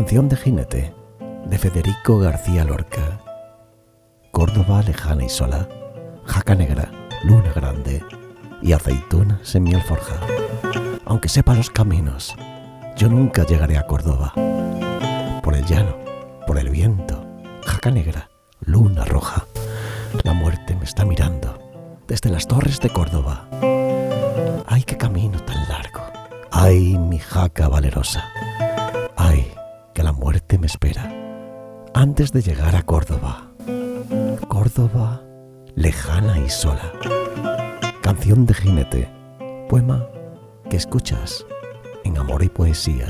Canción de jinete de Federico García Lorca. Córdoba lejana y sola, jaca negra, luna grande y aceitunas en mi alforja. Aunque sepa los caminos, yo nunca llegaré a Córdoba. Por el llano, por el viento, jaca negra, luna roja. La muerte me está mirando desde las torres de Córdoba. ¡Ay, qué camino tan largo! ¡Ay, mi jaca valerosa! Espera! Antes de llegar a Córdoba. Córdoba, lejana y sola. Canción de jinete. Poema que escuchas en amor y poesía.